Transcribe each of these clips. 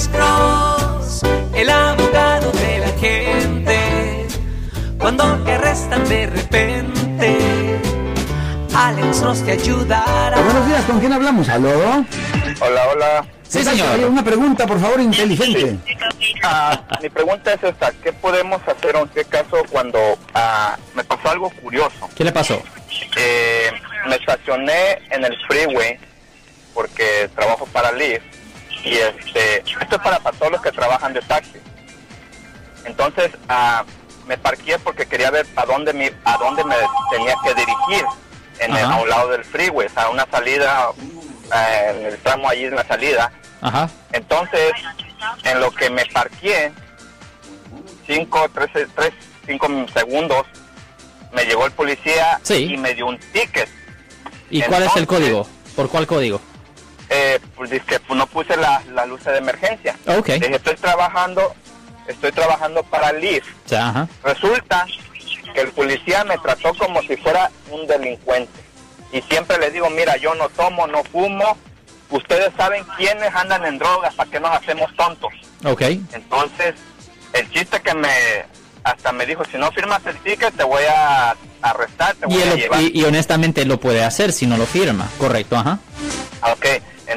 Alex Cross, el abogado de la gente. Cuando te arrestan de repente, Alex Cross te ayudará. Buenos días, ¿con quién hablamos? ¿Aló? Hola, hola. Sí, señor. Una pregunta, por favor, inteligente. Ah, mi pregunta es esta, ¿qué podemos hacer en qué caso cuando ah, me pasó algo curioso? ¿Qué le pasó? Eh, me estacioné en el freeway porque trabajo para Lyft y este, esto es para, para todos los que trabajan de taxi. Entonces, ah, me parqué porque quería ver a dónde me, a dónde me tenía que dirigir en el, a un lado del freeway, o sea, una salida, eh, en el tramo allí en la salida. Ajá. Entonces, en lo que me parqué, 5, 3, 3, 5 segundos, me llegó el policía Sí. y me dio un ticket. ¿Y cuál es el código? ¿Por cuál código? Eh, pues dice que no puse la, la luz de emergencia. Ok. Dije, estoy trabajando, estoy trabajando para. O sea, ajá. Resulta que el policía me trató como si fuera un delincuente. Y siempre le digo, mira, yo no tomo, no fumo. Ustedes saben quiénes andan en drogas, ¿para qué nos hacemos tontos? Ok. Entonces, el chiste que me, hasta me dijo, si no firmas el ticket te voy a arrestar, te Y, voy a él lo- llevar. y- y honestamente lo puede hacer si no lo firma. Correcto, ajá. Ah, Ok,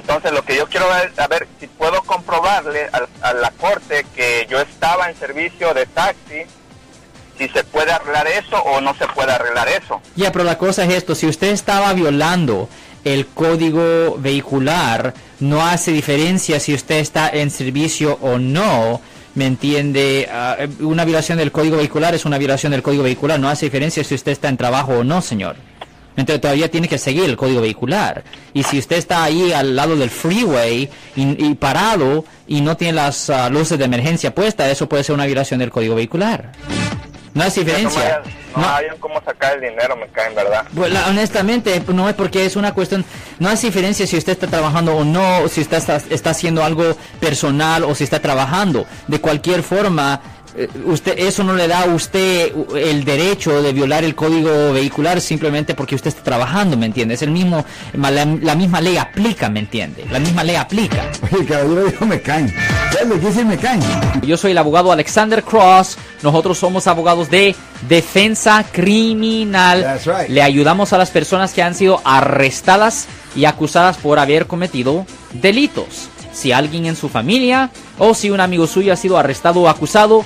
entonces lo que yo quiero es saber si puedo comprobarle al- a, la corte que yo estaba en servicio de taxi, si se puede arreglar eso o no se puede arreglar eso. Ya, pero la cosa es esto, si usted estaba violando el código vehicular, no hace diferencia si usted está en servicio o no, ¿me entiende? Ah, una violación del código vehicular es una violación del código vehicular, no hace diferencia si usted está en trabajo o no, señor. Entonces todavía tiene que seguir el código vehicular. Y si usted está ahí al lado del freeway y, y parado y no tiene las ah, luces de emergencia puestas, eso puede ser una violación del código vehicular. No No, diferencia. no, No- hay cómo sacar el dinero, me caen, ¿verdad? pues, la- honestamente, no es porque es una cuestión, no hace diferencia si usted está trabajando o no, si usted está, está haciendo algo personal o si está trabajando. De cualquier forma, usted eso no le da a usted el derecho de violar el código vehicular simplemente porque usted está trabajando, ¿me entiende? Es el mismo, la, la misma ley aplica, ¿me entiende? La misma ley aplica. Oye, el caballero dijo me caen. ¿Sabes lo que dice me caen? Yo soy el abogado Alexander Cross. Nosotros somos abogados de defensa criminal. That's right. Le ayudamos a las personas que han sido arrestadas y acusadas por haber cometido delitos. Si alguien en su familia o si un amigo suyo ha sido arrestado o acusado,